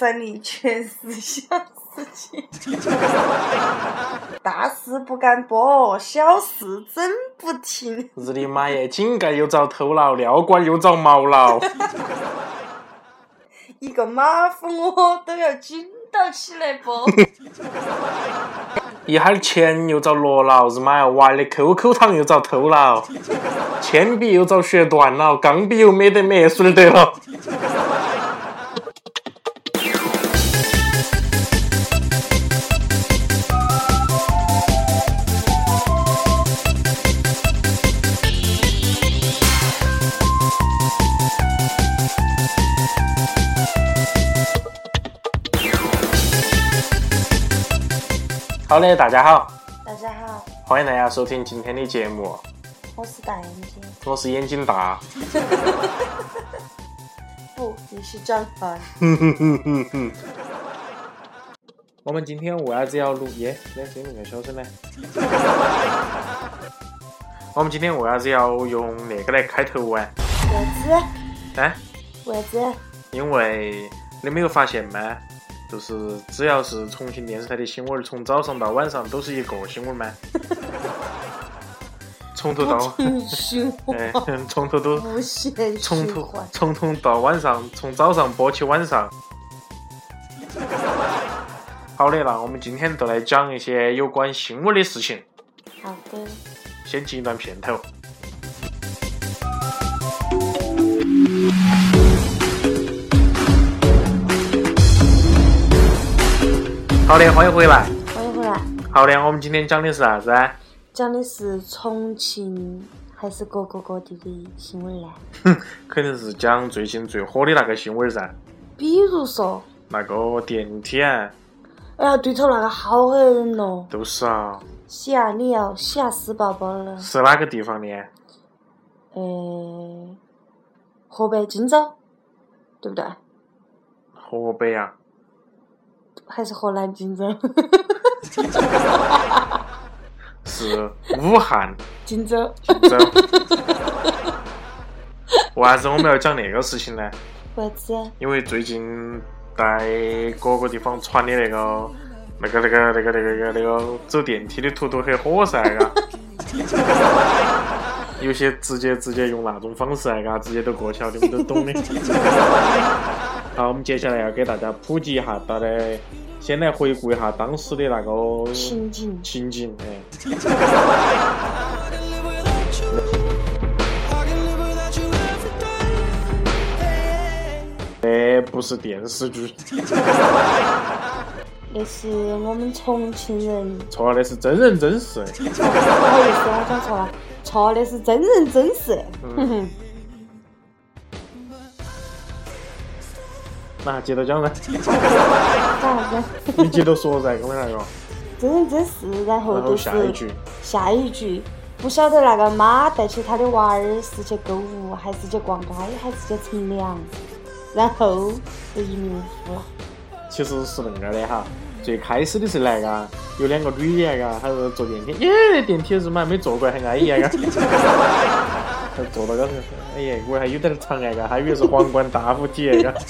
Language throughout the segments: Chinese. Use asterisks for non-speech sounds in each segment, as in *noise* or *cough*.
路上的全是小事情，大事不敢播，小事整不停。日你妈耶！井盖又遭偷了，尿管又遭毛了。一个马蜂窝都要紧到起来不？一哈儿钱又遭落了，日妈呀！娃儿的 QQ 糖又遭偷了，铅笔又遭削断了，钢笔又没得墨水得了。好嘞，大家好，大家好，欢迎大家收听今天的节目，我是大眼睛，我是眼睛大。*laughs* 不，你是张凡。*laughs* 我们今天为啥子要录？耶，那声音么小声呢。*laughs* 我们今天为啥子要用那个来开头啊？为啥子？哎，为啥子？因为你没有发现吗？就是只要是重庆电视台的新闻，从早上到晚上都是一个新闻吗？*laughs* 从头到哎，从头都从头。从头到晚上，从早上播起晚上。好的，那我们今天就来讲一些有关新闻的事情。好的，先进一段片头。好的，欢迎回来。欢迎回来。好的，我们今天讲的是啥子啊？讲的是重庆还是各个各地的新闻呢？肯定是讲最近最火的那个新闻噻，比如说，那个电梯啊，哎呀，对头，那个好吓人咯！都是啊，吓你要吓死宝宝了。是哪个地方的？呃，河北荆州，对不对？河北啊，还是河南荆州？是武汉荆州。荆州。为啥子我们要讲那个事情呢？为啥子？因为最近在各个地方传的那个、那个、那个、那个、那个、那个、那个走电梯的图都很火噻，嘎。有些直接直接用那种方式啊，嘎，直接都过去了，你们都懂的。好，我们接下来要给大家普及一下，大家先来回顾一下当时的那个情景。情景，哎，*laughs* 这不是电视剧，那是我们重庆人。错了，那是真人真事。不 *laughs* 好意思，我讲错了，错那是真人真事。哼 *laughs* 哼，那接着讲噻，讲啥子？你接着说噻，刚才那个，真人真事，然后就是下一句，下一句，不晓得那个妈带起她的娃儿是去购物，还是去逛街，还是去乘凉，然后就一命呜呼了。其实是恁个的哈。最开始的时候来嘎，有两个女的嘎，她是坐电梯，耶，电梯是嘛没坐过，还安逸啊嘎。她坐到高头，哎呀，我还有点长哎嘎，还以为是皇冠大附体那个。*laughs*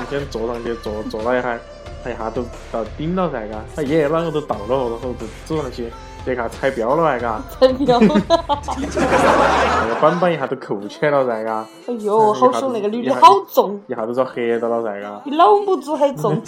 我先坐上去，坐坐了一下，他一下都到顶了噻嘎，他耶，啷个都到了，然后就走上去，这下踩标了哎嘎，真的，那个板板一下都扣起来了噻嘎，哎呦，好凶！那个女的好重，一下都遭黑到了噻嘎。比老母猪还重。*laughs*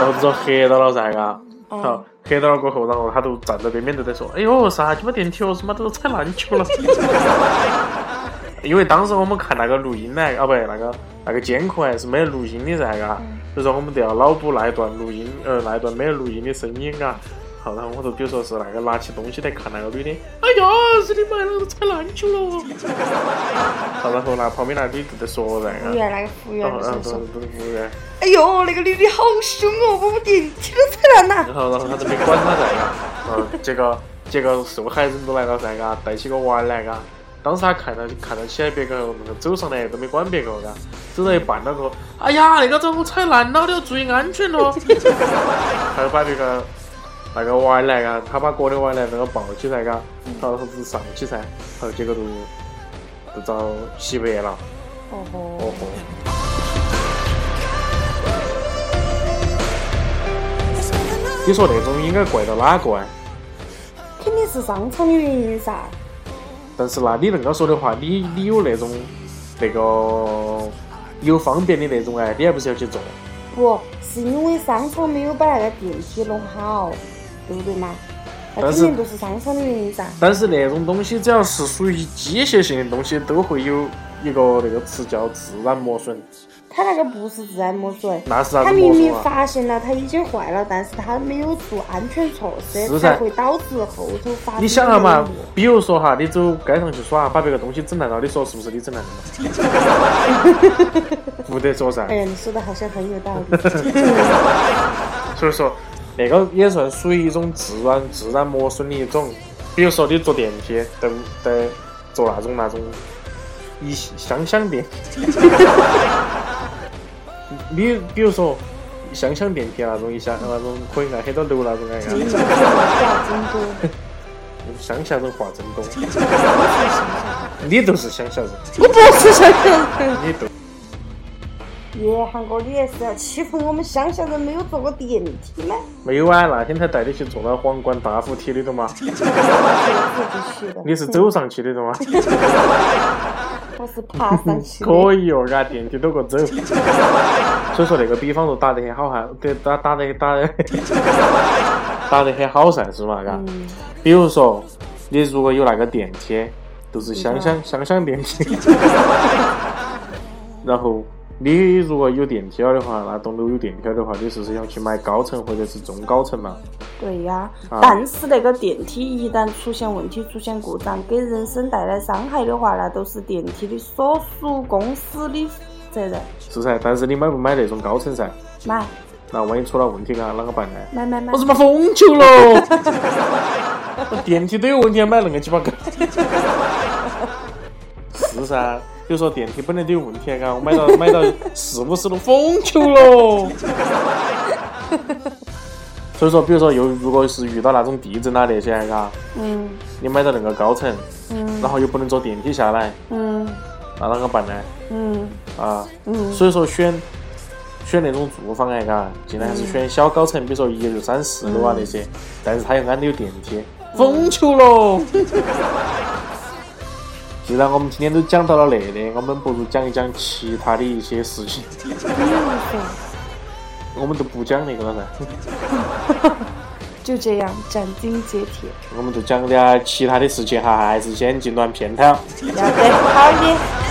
然后就黑到了噻，嘎，嗯好，黑到了过后，然后他都站在边边都在说，哎呦，啥？鸡巴电梯哦，什么？都踩烂球了。*laughs* 因为当时我们看那个录音呢，啊不，那个那个监控还是没得录音的噻，嘎，所以说我们都要脑补那一段录音，呃，那一段没有录音的声音，嘎。好，然后我就比如说是那个拿起东西来看那个女的，哎呀，是你妈，那个踩烂球 *laughs* 了。好，然后那旁边那女就在说噻，嘎。服务员那个服务员服务员。哎呦，那个女的好凶哦，把我电梯都踩烂了。然后，然后他就没管他噻，嘎，嗯，结果结果受害人都来了噻，嘎，带起个娃儿来，嘎。当时他看到看到起来别个那个走上来都没管别个，嘎，走到一半了个，哎呀，那个遭我踩烂了，你要注意安全咯。*laughs* 他就把那个那个娃儿来个，他把哥的娃儿来那个抱起来个，然后子上去噻，然后结果就就遭洗白了。哦吼！哦吼！你说那种应该怪到哪个啊？肯定是商场的原因噻。但是那你恁个说的话，你你有那种那个有方便的那种哎、啊，你还不是要去做？不是因为商场没有把那个电梯弄好，对不对嘛？那肯定都是商场的原因噻。但是那种东西只要是属于机械性的东西，都会有一个那个词叫自然磨损。他那个不是自然磨损，那是啥他明明？发现了它已经坏了，但是他没有做安全措施，才会导致后头发生你想下嘛，比如说哈，你走街上去耍，把别个东西整烂了，你说是不是你整烂的嘛？*laughs* 不得说噻哎。呀，你说的好像很有道理。*laughs* 所以说，那个也算属于一种自然自然磨损的一种。比如说你坐电梯，都得坐那种那种一香香电梯。你比如说香香电梯那种一下那种可以按很多楼那种按你按，们话真多，乡下人话真多。你都是乡下人，我不是乡下人。你都耶，韩哥，你也是要欺负我们乡下人没有坐过电梯吗？没有啊？那天才带你去坐了皇冠大扶梯的。的。嘛？你是走上去的。的。嘛？我是爬上去的。可以哦，嘎，电梯都个走。所以说那个比方说打得很好哈，得打打得打得打得很好噻，是嘛？嘎。嗯，比如说，你如果有那个电梯，就是香香香香电梯，*laughs* 然后你如果有电梯了的话，那栋楼有电梯了的话，你是不是要去买高层或者是中高层嘛？对呀、啊但是那个电梯一旦出现问题、出现故障，给人身带来伤害的话，那都是电梯的所属公司的责任。是噻，但是你买不买那种高层噻？买那万一出了问题，嘎，啷个办呢？买买买我！他妈疯球了！*laughs* 我电梯都有问题，还买恁个鸡巴高？*laughs* 是噻，比如说电梯本来都有问题，嘎，我买到 *laughs* 买到四五十都疯球了。*laughs* 所以说，比如说又如果是遇到那种地震啊那些，嘎，嗯。你买到那个高层，嗯。然后又不能坐电梯下来，嗯。那啷个办呢？嗯。啊，嗯，所以说选选那种住房哎，嘎，尽量还是选小高层，比如说一二三四楼啊那些，但是它又安的有电梯，疯球喽！既然我们今天都讲到了那的，我们不如讲一讲其他的一些事情。我们就不讲那个了噻，就这样斩钉截铁，我们就讲点其他的事情哈，还是先进段片头。要得好的。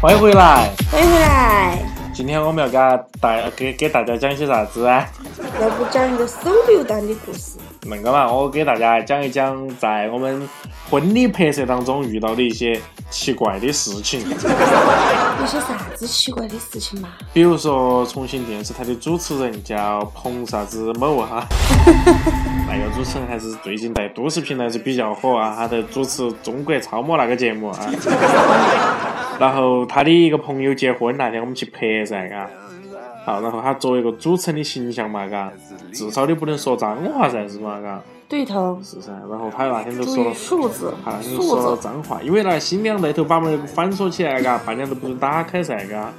欢迎回来，欢迎回来，今天我们要给大大给给大家讲些啥子啊？要不讲一个手榴弹的故事？那个嘛，我给大家讲一讲在我们婚礼拍摄当中遇到的一些奇怪的事情。有些啥子奇怪的事情嘛？比如说，重庆电视台的主持人叫彭啥子某哈，*laughs* 那个主持人还是最近在都市频道是比较火啊，他在主持《中国超模》那个节目啊。然后他的一个朋友结婚那天，我们去拍噻，嘎。好，然后他作为一个主持人的形象嘛，嘎，至少你不能说脏话噻，是嘛，嘎。对头，是噻，然后他那天就说了，数字他那天就数说了字。脏话，因为那新娘那头把门反锁起来，嘎，半夜都不准打开噻，嘎。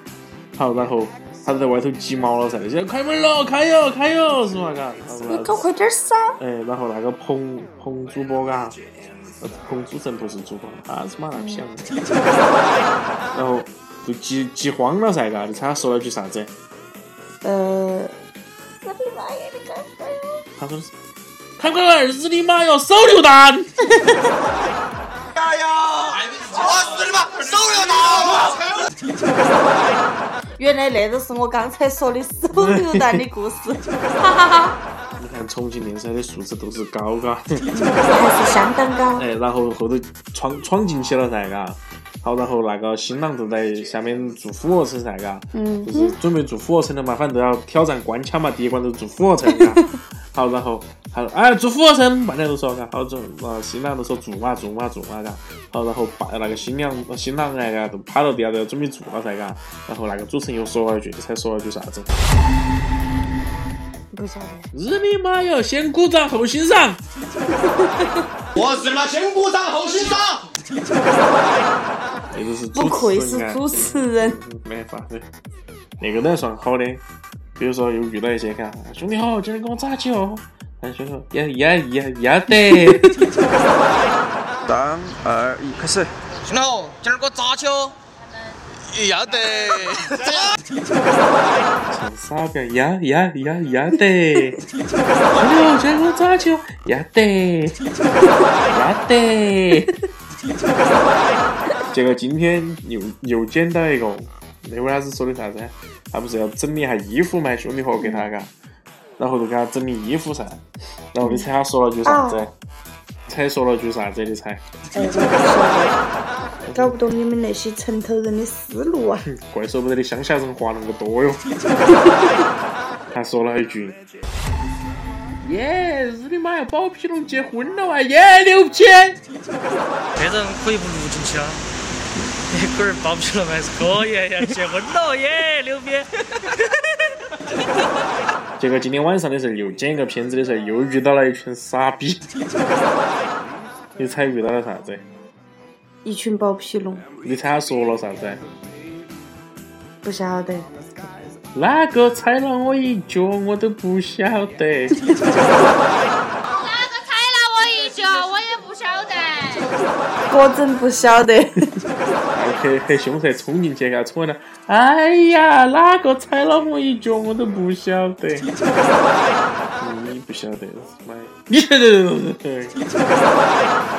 好，然后他就在外头急毛了噻，那些开门了，开哟，开哟，是嘛，嘎。你那搞快点儿噻！哎，然后那个彭彭主播，嘎，呃彭主持人不是主播，他是妈那屁样子。然后就急急慌了噻，嘎，你猜他说了句啥子？呃，他说是。开快儿日你妈哟！手榴弹！*laughs* 原来那都是我刚才说的手榴弹的故事，哈哈哈！你看看重庆电视台的素质都是高，嘎。还是相当高。*laughs* 哎，然后后头闯闯进去了噻，嘎。好，然后那个新郎就在下面做俯卧撑噻，嘎。嗯就是准备做俯卧撑了嘛，反正都要挑战关卡嘛，第一关都做俯卧撑，嘎。好，然后他说，哎，做俯卧撑，半天都说，嘎。好，做，啊新郎都说做嘛，做嘛，做嘛，嘎。好，然后把那个新娘、新郎哎，嘎，都趴到地下都要准备做了噻，嘎。然后那个主持人又说了一句，你猜说了句啥子？不晓得。日你妈哟！先鼓掌后欣赏。*laughs* 我日妈先鼓掌后欣赏。这就是不愧是主持人。没办法子，那个都还算好的。比如说又遇到一些，看兄弟好，今天跟我咋起哦。哎，兄弟好，也也也也得。*laughs* *laughs* 三二一，开始。兄弟好，今儿给我砸球。要得。唱傻逼，呀呀呀呀得。兄弟好，今天跟我打球。呀得，要得。结果今天又又捡到一个，那会儿他是说的啥子？他不是要整理一下衣服嘛？兄弟伙给他嘎，然后就给他整理衣服噻。然后你猜他说了句啥子啊？猜说了句啥子？你猜？*laughs* 搞不懂你们那些城头人的思路啊！怪说不得你乡下人话那么多哟。*laughs* 他说了一句：“耶，日你妈呀，包皮龙结婚了啊！耶，牛逼！这人可以不录进去啊？那龟儿包皮了还是可以要，结婚了耶，牛逼！*laughs* 结果今天晚上的时候又剪一个片子的时候，又遇到了一群傻逼。你猜遇到了啥子？一群包皮龙，你猜他说了啥子？不晓得。哪个踩了我一脚，我都不晓得。*laughs* 哪个踩了我一脚，我也不晓得。果真不晓得。很很凶噻，冲进去给他冲了。哎呀，哪个踩了我一脚，我都不晓得。你不晓得！你晓得。*laughs*